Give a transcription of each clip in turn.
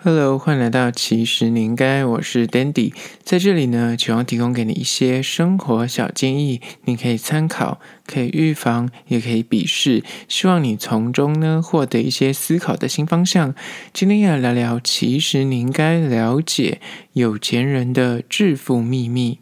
Hello，欢迎来到其实你应该，我是 Dandy，在这里呢，希望提供给你一些生活小建议，你可以参考，可以预防，也可以鄙视，希望你从中呢获得一些思考的新方向。今天要聊聊，其实你应该了解有钱人的致富秘密。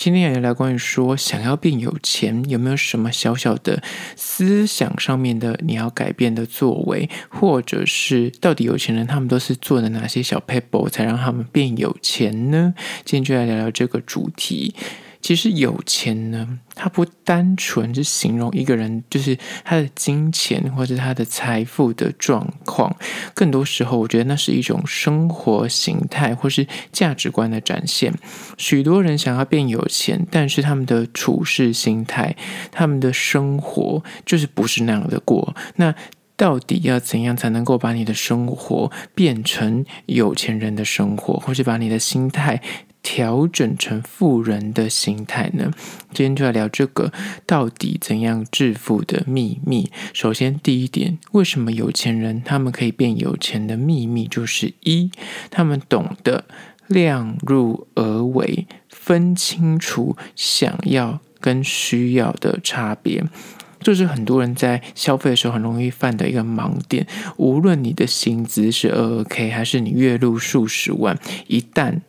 今天也来关于说，想要变有钱，有没有什么小小的思想上面的你要改变的作为，或者是到底有钱人他们都是做的哪些小撇步才让他们变有钱呢？今天就来聊聊这个主题。其实有钱呢，它不单纯是形容一个人，就是他的金钱或者他的财富的状况，更多时候我觉得那是一种生活形态或是价值观的展现。许多人想要变有钱，但是他们的处事心态、他们的生活就是不是那样的过。那到底要怎样才能够把你的生活变成有钱人的生活，或是把你的心态调整成富人的心态呢？今天就来聊这个，到底怎样致富的秘密。首先，第一点，为什么有钱人他们可以变有钱的秘密，就是一，他们懂得量入而为，分清楚想要跟需要的差别。这是很多人在消费的时候很容易犯的一个盲点。无论你的薪资是二二 K，还是你月入数十万，一旦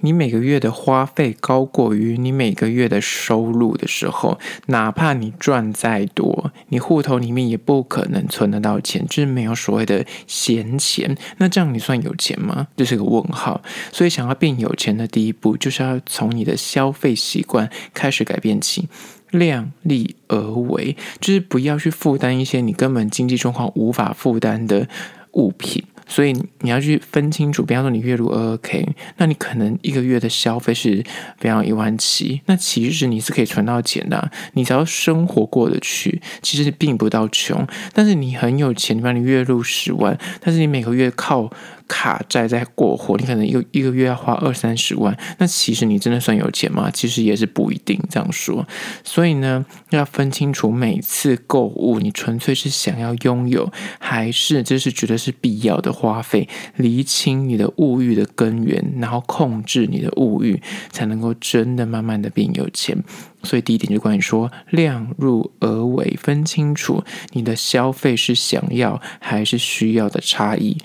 你每个月的花费高过于你每个月的收入的时候，哪怕你赚再多，你户头里面也不可能存得到钱，就是没有所谓的闲钱。那这样你算有钱吗？这是个问号。所以，想要变有钱的第一步，就是要从你的消费习惯开始改变起，量力而为，就是不要去负担一些你根本经济状况无法负担的物品。所以你要去分清楚，比方说你月入二二 K，那你可能一个月的消费是比方一万七，那其实你是可以存到钱的，你只要生活过得去，其实并不到穷。但是你很有钱，比方你月入十万，但是你每个月靠卡债在过活，你可能一个一个月要花二三十万，那其实你真的算有钱吗？其实也是不一定这样说。所以呢，要分清楚每次购物，你纯粹是想要拥有，还是这是觉得是必要的花费，厘清你的物欲的根源，然后控制你的物欲，才能够真的慢慢的变有钱。所以第一点就关于说量入而为，分清楚你的消费是想要还是需要的差异。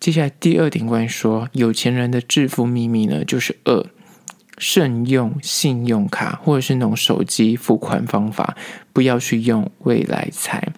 接下来第二点关于说有钱人的致富秘密呢，就是二，慎用信用卡或者是那种手机付款方法，不要去用未来财。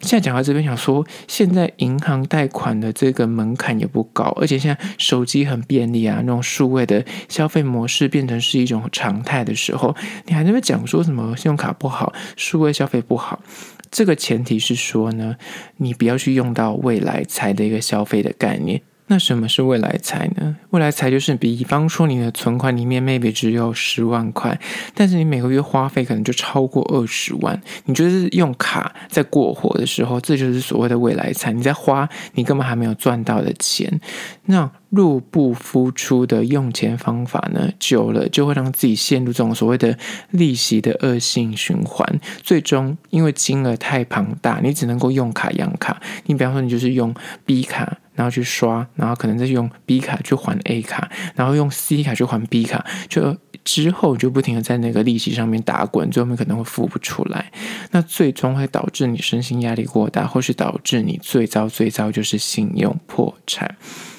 现在讲到这边，想说现在银行贷款的这个门槛也不高，而且现在手机很便利啊，那种数位的消费模式变成是一种常态的时候，你还在那边讲说什么信用卡不好，数位消费不好？这个前提是说呢，你不要去用到未来财的一个消费的概念。那什么是未来财呢？未来财就是，比方说你的存款里面 maybe 只有十万块，但是你每个月花费可能就超过二十万。你就是用卡在过活的时候，这就是所谓的未来财。你在花你根本还没有赚到的钱。那入不敷出的用钱方法呢，久了就会让自己陷入这种所谓的利息的恶性循环。最终因为金额太庞大，你只能够用卡养卡。你比方说你就是用 B 卡。然后去刷，然后可能再用 B 卡去还 A 卡，然后用 C 卡去还 B 卡，就之后就不停的在那个利息上面打滚，最后面可能会付不出来，那最终会导致你身心压力过大，或是导致你最糟最糟就是信用破产。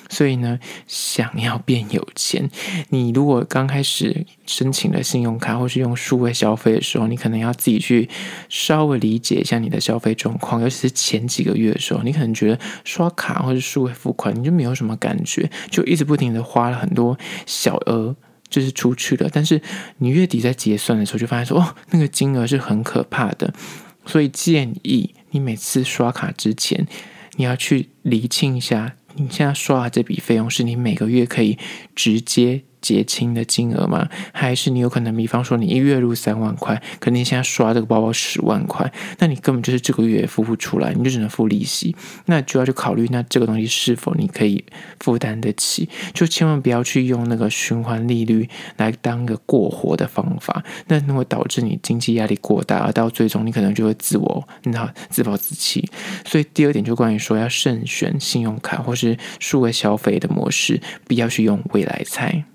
所以呢，想要变有钱，你如果刚开始申请了信用卡或是用数位消费的时候，你可能要自己去稍微理解一下你的消费状况，尤其是前几个月的时候，你可能觉得刷卡或是数位付款你就没有什么感觉，就一直不停的花了很多小额就是出去了，但是你月底在结算的时候就发现说，哦，那个金额是很可怕的，所以建议你每次刷卡之前，你要去厘清一下。你现在刷的这笔费用是你每个月可以直接结清的金额吗？还是你有可能，比方说你一月入三万块，可能你现在刷这个包包十万块，那你根本就是这个月付不出来，你就只能付利息。那就要去考虑，那这个东西是否你可以负担得起？就千万不要去用那个循环利率来当个过活的方法，那那会导致你经济压力过大，而到最终你可能就会自我，你知道，自暴自弃。所以第二点就关于说要慎选信用卡或是数位消费的模式，不要去用未来财。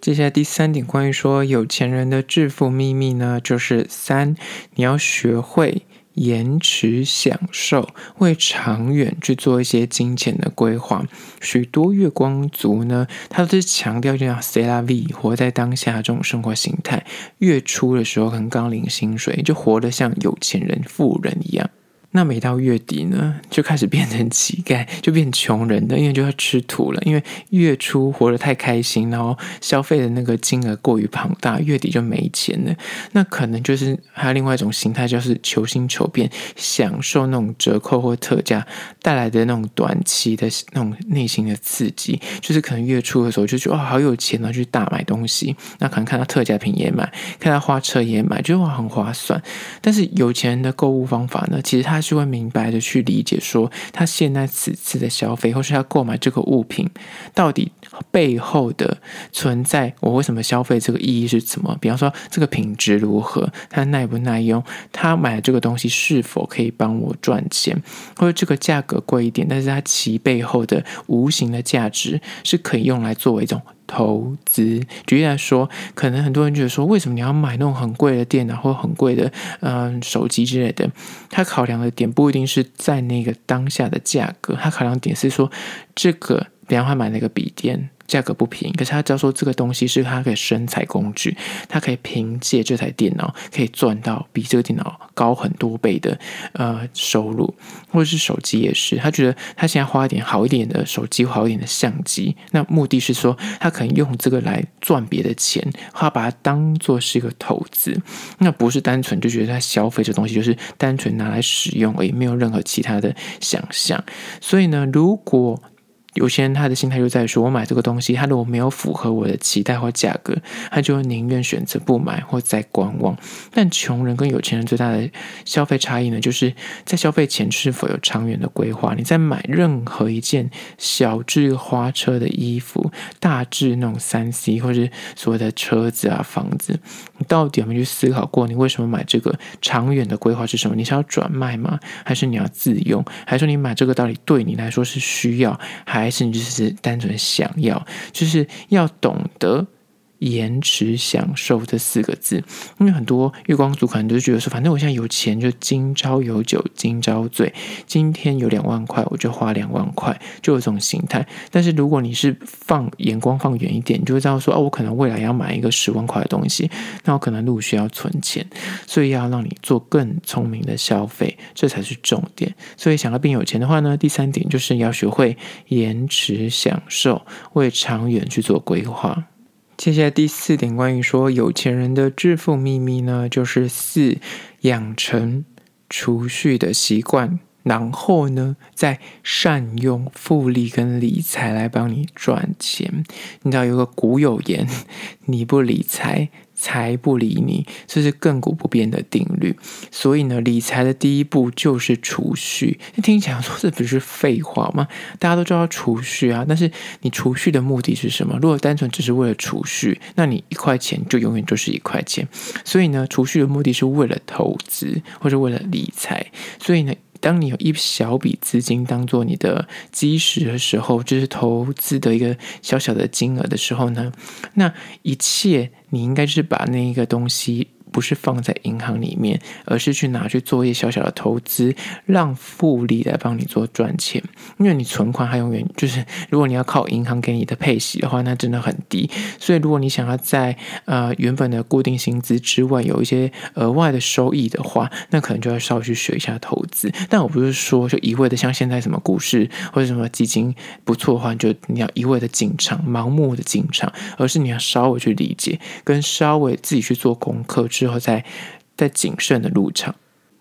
接下来第三点，关于说有钱人的致富秘密呢，就是三，你要学会延迟享受，为长远去做一些金钱的规划。许多月光族呢，他都是强调这样 “c'est la vie”，活在当下这种生活形态。月初的时候，可能刚领薪水，就活得像有钱人、富人一样。那每到月底呢，就开始变成乞丐，就变穷人的，因为就要吃土了。因为月初活得太开心，然后消费的那个金额过于庞大，月底就没钱了。那可能就是还有另外一种心态，就是求新求变，享受那种折扣或特价带来的那种短期的那种内心的刺激。就是可能月初的时候就觉得哇，好有钱啊，去大买东西。那可能看到特价品也买，看到花车也买，觉得哇很划算。但是有钱人的购物方法呢，其实他。他是会明白的去理解，说他现在此次的消费，或是他购买这个物品，到底背后的存在，我为什么消费这个意义是什么？比方说，这个品质如何，它耐不耐用，他买这个东西是否可以帮我赚钱，或者这个价格贵一点，但是它其背后的无形的价值是可以用来作为一种。投资，举例来说，可能很多人觉得说，为什么你要买那种很贵的电脑或很贵的嗯、手机之类的？他考量的点不一定是在那个当下的价格，他考量点是说，这个，比方他买那个笔电。价格不便宜，可是他知道说这个东西是他可以生财工具，他可以凭借这台电脑可以赚到比这个电脑高很多倍的呃收入，或者是手机也是，他觉得他现在花一点好一点的手机，好一点的相机，那目的是说他可能用这个来赚别的钱，他把它当做是一个投资，那不是单纯就觉得他消费这东西就是单纯拿来使用而已，没有任何其他的想象。所以呢，如果有些人他的心态就在说，我买这个东西，他如果没有符合我的期待或价格，他就宁愿选择不买或再观望。但穷人跟有钱人最大的消费差异呢，就是在消费前是否有长远的规划。你在买任何一件小至花车的衣服，大至那种三 C 或是所谓的车子啊、房子，你到底有没有去思考过，你为什么买这个？长远的规划是什么？你是要转卖吗？还是你要自用？还是说你买这个到底对你来说是需要？还还是你就是单纯想要，就是要懂得。延迟享受这四个字，因为很多月光族可能都觉得说，反正我现在有钱，就今朝有酒今朝醉，今天有两万块，我就花两万块，就有这种心态。但是如果你是放眼光放远一点，你就会知道说，哦，我可能未来要买一个十万块的东西，那我可能陆续要存钱，所以要让你做更聪明的消费，这才是重点。所以想要变有钱的话呢，第三点就是要学会延迟享受，为长远去做规划。接下来第四点，关于说有钱人的致富秘密呢，就是四，养成储蓄的习惯，然后呢，再善用复利跟理财来帮你赚钱。你知道有个古有言，你不理财。财不理你，这是亘古不变的定律。所以呢，理财的第一步就是储蓄。听起来说这不是废话吗？大家都知道储蓄啊，但是你储蓄的目的是什么？如果单纯只是为了储蓄，那你一块钱就永远就是一块钱。所以呢，储蓄的目的是为了投资或者为了理财。所以呢。当你有一小笔资金当做你的基石的时候，就是投资的一个小小的金额的时候呢，那一切你应该是把那个东西。不是放在银行里面，而是去拿去做一些小小的投资，让复利来帮你做赚钱。因为你存款还永远就是，如果你要靠银行给你的配息的话，那真的很低。所以如果你想要在呃原本的固定薪资之外有一些额外的收益的话，那可能就要稍微去学一下投资。但我不是说就一味的像现在什么股市或者什么基金不错的话，就你要一味的进场，盲目的进场，而是你要稍微去理解，跟稍微自己去做功课。之后再再谨慎的入场。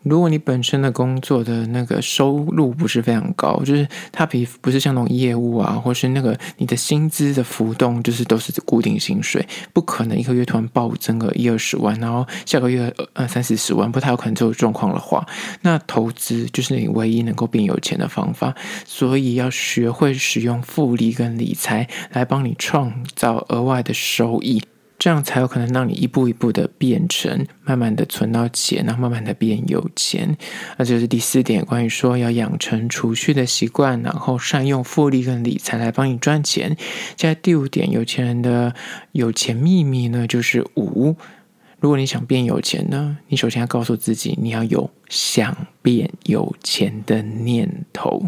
如果你本身的工作的那个收入不是非常高，就是它比不是像那种业务啊，或是那个你的薪资的浮动，就是都是固定薪水，不可能一个月突然暴增个一二十万，然后下个月呃三四十万，不太有可能这种状况的话，那投资就是你唯一能够变有钱的方法。所以要学会使用复利跟理财来帮你创造额外的收益。这样才有可能让你一步一步的变成，慢慢的存到钱，然后慢慢的变有钱。那这是第四点，关于说要养成储蓄的习惯，然后善用复利跟理财来帮你赚钱。接下来第五点，有钱人的有钱秘密呢，就是五。如果你想变有钱呢，你首先要告诉自己，你要有想变有钱的念头，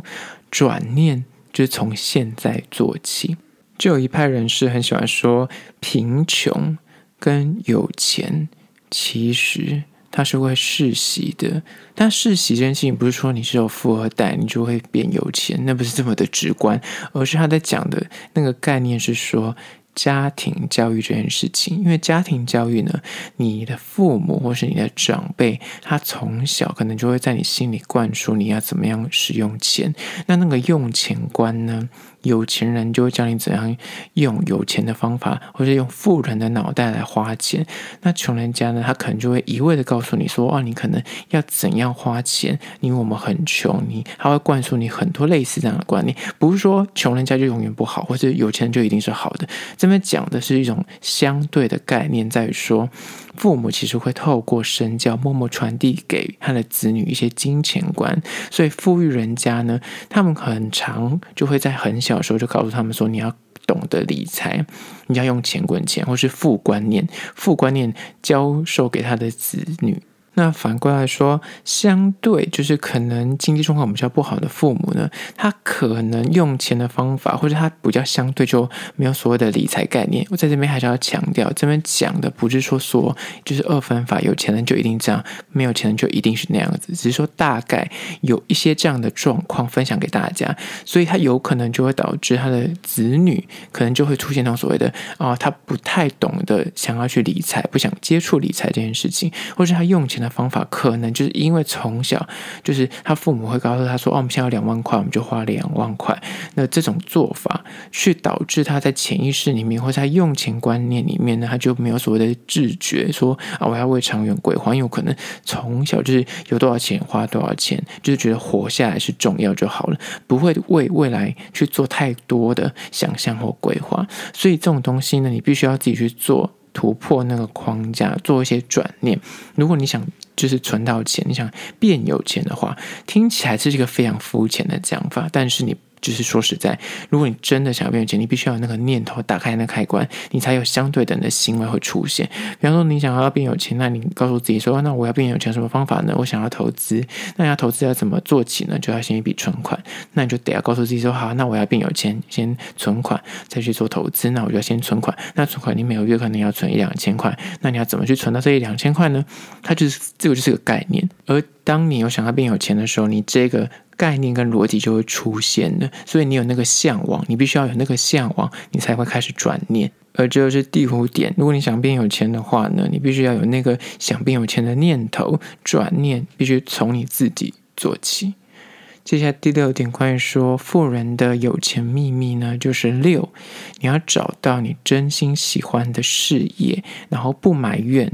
转念就是从现在做起。就有一派人士很喜欢说，贫穷跟有钱其实它是会世袭的。但世袭这件事情不是说你是有富二代，你就会变有钱，那不是这么的直观，而是他在讲的那个概念是说。家庭教育这件事情，因为家庭教育呢，你的父母或是你的长辈，他从小可能就会在你心里灌输你要怎么样使用钱。那那个用钱观呢，有钱人就会教你怎样用有钱的方法，或者用富人的脑袋来花钱。那穷人家呢，他可能就会一味的告诉你说：“哦，你可能要怎样花钱，因为我们很穷。”你他会灌输你很多类似这样的观念，不是说穷人家就永远不好，或者有钱人就一定是好的。这边讲的是一种相对的概念，在于说，父母其实会透过身教，默默传递给他的子女一些金钱观。所以富裕人家呢，他们很常就会在很小的时候就告诉他们说，你要懂得理财，你要用钱滚钱，或是富观念，富观念教授给他的子女。那反过来说，相对就是可能经济状况比较不好的父母呢，他可能用钱的方法，或者他比较相对就没有所谓的理财概念。我在这边还是要强调，这边讲的不是说说就是二分法，有钱人就一定这样，没有钱人就一定是那样子，只是说大概有一些这样的状况分享给大家，所以他有可能就会导致他的子女可能就会出现那种所谓的啊、他不太懂得想要去理财，不想接触理财这件事情，或是他用钱的方法可能就是因为从小就是他父母会告诉他说：“哦，我们现在有两万块，我们就花两万块。”那这种做法，去导致他在潜意识里面或者在用钱观念里面呢，他就没有所谓的自觉，说啊，我要为长远规划。因为有可能从小就是有多少钱花多少钱，就是觉得活下来是重要就好了，不会为未来去做太多的想象或规划。所以这种东西呢，你必须要自己去做。突破那个框架，做一些转念。如果你想就是存到钱，你想变有钱的话，听起来是一个非常肤浅的讲法，但是你。就是说实在，如果你真的想要变有钱，你必须要有那个念头，打开那开关，你才有相对等的行为会出现。比方说，你想要变有钱，那你告诉自己说：“那我要变有钱，什么方法呢？我想要投资，那要投资要怎么做起呢？就要先一笔存款。那你就得要告诉自己说：好，那我要变有钱，先存款，再去做投资。那我就要先存款。那存款你每个月可能要存一两千块，那你要怎么去存到这一两千块呢？它就是这个就是个概念。而当你有想要变有钱的时候，你这个。概念跟逻辑就会出现了，所以你有那个向往，你必须要有那个向往，你才会开始转念。而这就是第五点，如果你想变有钱的话呢，你必须要有那个想变有钱的念头，转念必须从你自己做起。接下来第六点，关于说富人的有钱秘密呢，就是六，你要找到你真心喜欢的事业，然后不埋怨，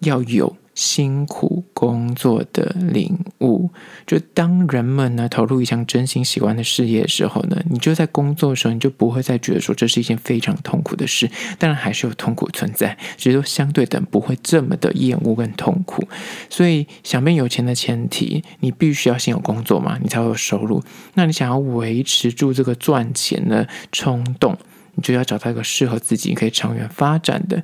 要有。辛苦工作的领悟，就当人们呢投入一项真心喜欢的事业的时候呢，你就在工作的时候，你就不会再觉得说这是一件非常痛苦的事。当然还是有痛苦存在，只是说相对等不会这么的厌恶跟痛苦。所以想变有钱的前提，你必须要先有工作嘛，你才会有收入。那你想要维持住这个赚钱的冲动，你就要找到一个适合自己可以长远发展的。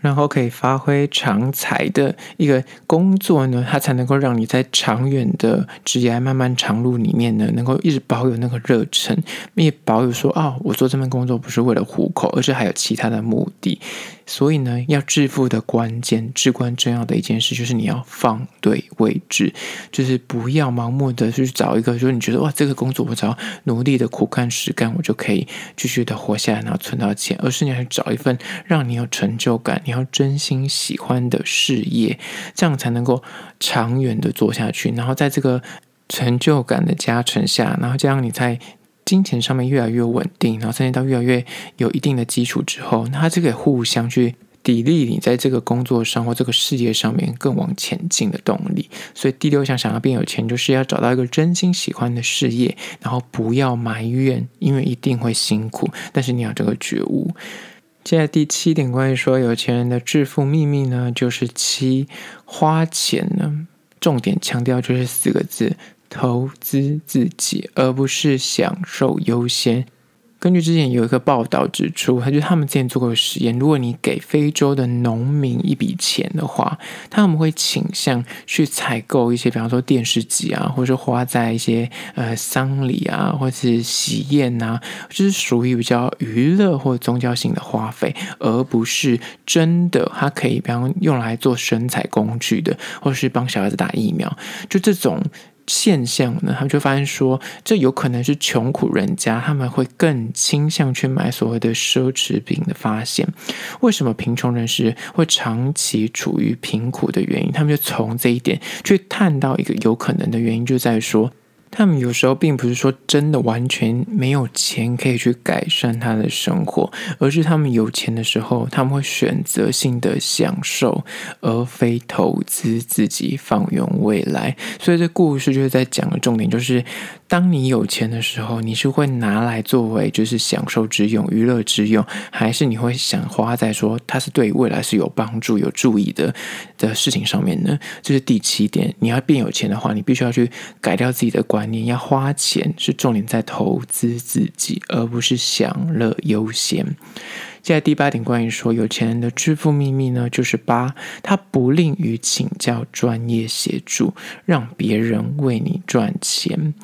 然后可以发挥长才的一个工作呢，它才能够让你在长远的职业漫漫长路里面呢，能够一直保有那个热忱，也保有说啊、哦，我做这份工作不是为了糊口，而是还有其他的目的。所以呢，要致富的关键、至关重要的一件事，就是你要放对位置，就是不要盲目的去找一个，就是你觉得哇，这个工作我只要努力的苦干实干，我就可以继续的活下来，然后存到钱，而是你要找一份让你有成就感、你要真心喜欢的事业，这样才能够长远的做下去。然后在这个成就感的加成下，然后这样你在。金钱上面越来越稳定，然后甚至到越来越有一定的基础之后，那它这个互相去砥砺你在这个工作上或这个事业上面更往前进的动力。所以第六项想要变有钱，就是要找到一个真心喜欢的事业，然后不要埋怨，因为一定会辛苦，但是你要这个觉悟。接下来第七点，关于说有钱人的致富秘密呢，就是七花钱呢，重点强调就是四个字。投资自己，而不是享受优先。根据之前有一个报道指出，他就他们之前做过实验，如果你给非洲的农民一笔钱的话，他们会倾向去采购一些，比方说电视机啊，或者花在一些呃丧礼啊，或是喜宴啊，就是属于比较娱乐或宗教性的花费，而不是真的它可以比方用来做生财工具的，或是帮小孩子打疫苗，就这种。现象呢，他们就发现说，这有可能是穷苦人家他们会更倾向去买所谓的奢侈品的发现。为什么贫穷人士会长期处于贫苦的原因？他们就从这一点去探到一个有可能的原因，就在于说。他们有时候并不是说真的完全没有钱可以去改善他的生活，而是他们有钱的时候，他们会选择性的享受，而非投资自己放远未来。所以这故事就是在讲的重点，就是当你有钱的时候，你是会拿来作为就是享受之用、娱乐之用，还是你会想花在说它是对未来是有帮助、有助益的的事情上面呢？这是第七点。你要变有钱的话，你必须要去改掉自己的观念，要花钱是重点在投资自己，而不是享乐优先。接下来第八点，关于说有钱人的致富秘密呢，就是八，他不吝于请教专业协助，让别人为你赚钱。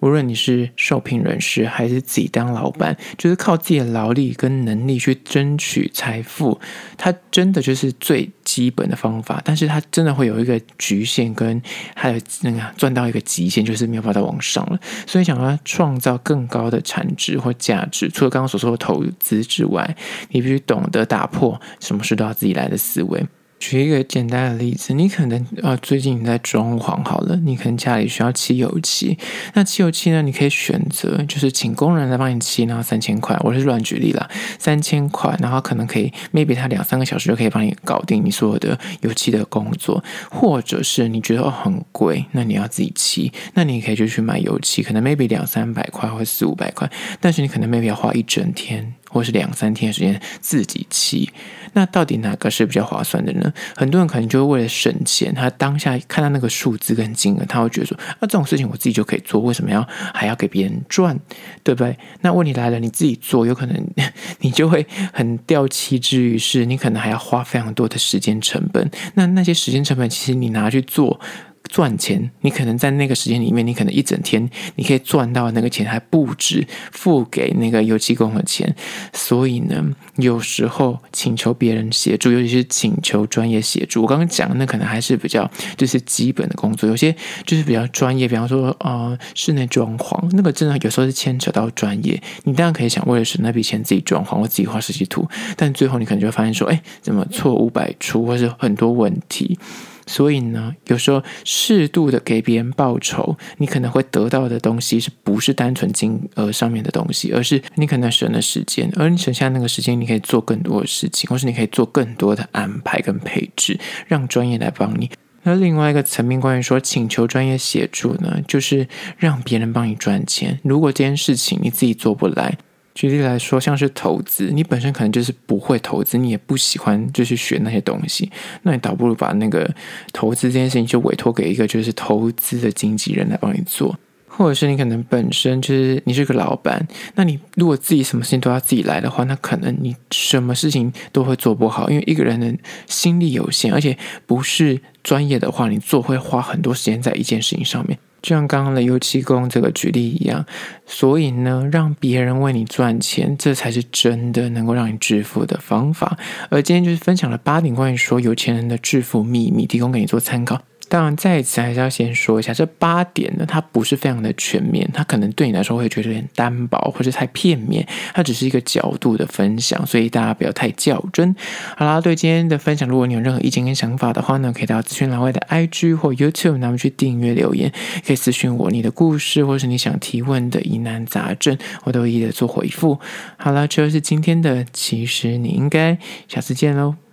无论你是受聘人士还是自己当老板，就是靠自己的劳力跟能力去争取财富，它真的就是最基本的方法。但是它真的会有一个局限，跟还有那个赚到一个极限，就是没有办法再往上了。所以想要创造更高的产值或价值，除了刚刚所说的投资之外，你必须懂得打破什么事都要自己来的思维。举一个简单的例子，你可能啊，最近你在装潢好了，你可能家里需要漆油漆。那漆油漆呢，你可以选择就是请工人来帮你漆，然后三千块，我是乱举例啦，三千块，然后可能可以 maybe 他两三个小时就可以帮你搞定你所有的油漆的工作，或者是你觉得哦很贵，那你要自己漆，那你可以就去买油漆，可能 maybe 两三百块或四五百块，但是你可能 maybe 要花一整天。或是两三天的时间自己骑，那到底哪个是比较划算的呢？很多人可能就会为了省钱，他当下看到那个数字跟金额，他会觉得说：那、啊、这种事情我自己就可以做，为什么要还要给别人赚？对不对？那问题来了，你自己做，有可能 你就会很掉漆之于是，你可能还要花非常多的时间成本。那那些时间成本，其实你拿去做。赚钱，你可能在那个时间里面，你可能一整天你可以赚到那个钱，还不止付给那个油漆工的钱。所以呢，有时候请求别人协助，尤其是请求专业协助，我刚刚讲的那可能还是比较就是基本的工作。有些就是比较专业，比方说呃室内装潢，那个真的有时候是牵扯到专业。你当然可以想为了省那笔钱自己装潢或自己画设计图，但最后你可能就会发现说，哎，怎么错误百出，或是很多问题。所以呢，有时候适度的给别人报酬，你可能会得到的东西，是不是单纯金额上面的东西，而是你可能省了时间，而你省下那个时间，你可以做更多的事情，或是你可以做更多的安排跟配置，让专业来帮你。那另外一个层面，关于说请求专业协助呢，就是让别人帮你赚钱。如果这件事情你自己做不来，举例来说，像是投资，你本身可能就是不会投资，你也不喜欢就去学那些东西，那你倒不如把那个投资这件事情就委托给一个就是投资的经纪人来帮你做，或者是你可能本身就是你是个老板，那你如果自己什么事情都要自己来的话，那可能你什么事情都会做不好，因为一个人的心力有限，而且不是专业的话，你做会花很多时间在一件事情上面。就像刚刚的油漆工这个举例一样，所以呢，让别人为你赚钱，这才是真的能够让你致富的方法。而今天就是分享了八点关于说有钱人的致富秘密，提供给你做参考。当然，在此还是要先说一下，这八点呢，它不是非常的全面，它可能对你来说会觉得有点单薄或者太片面，它只是一个角度的分享，所以大家不要太较真。好啦，对今天的分享，如果你有任何意见跟想法的话呢，可以到资讯栏外的 IG 或 YouTube，那么去订阅留言，可以私讯我你的故事或是你想提问的疑难杂症，我都一一的做回复。好啦，这就是今天的，其实你应该下次见喽。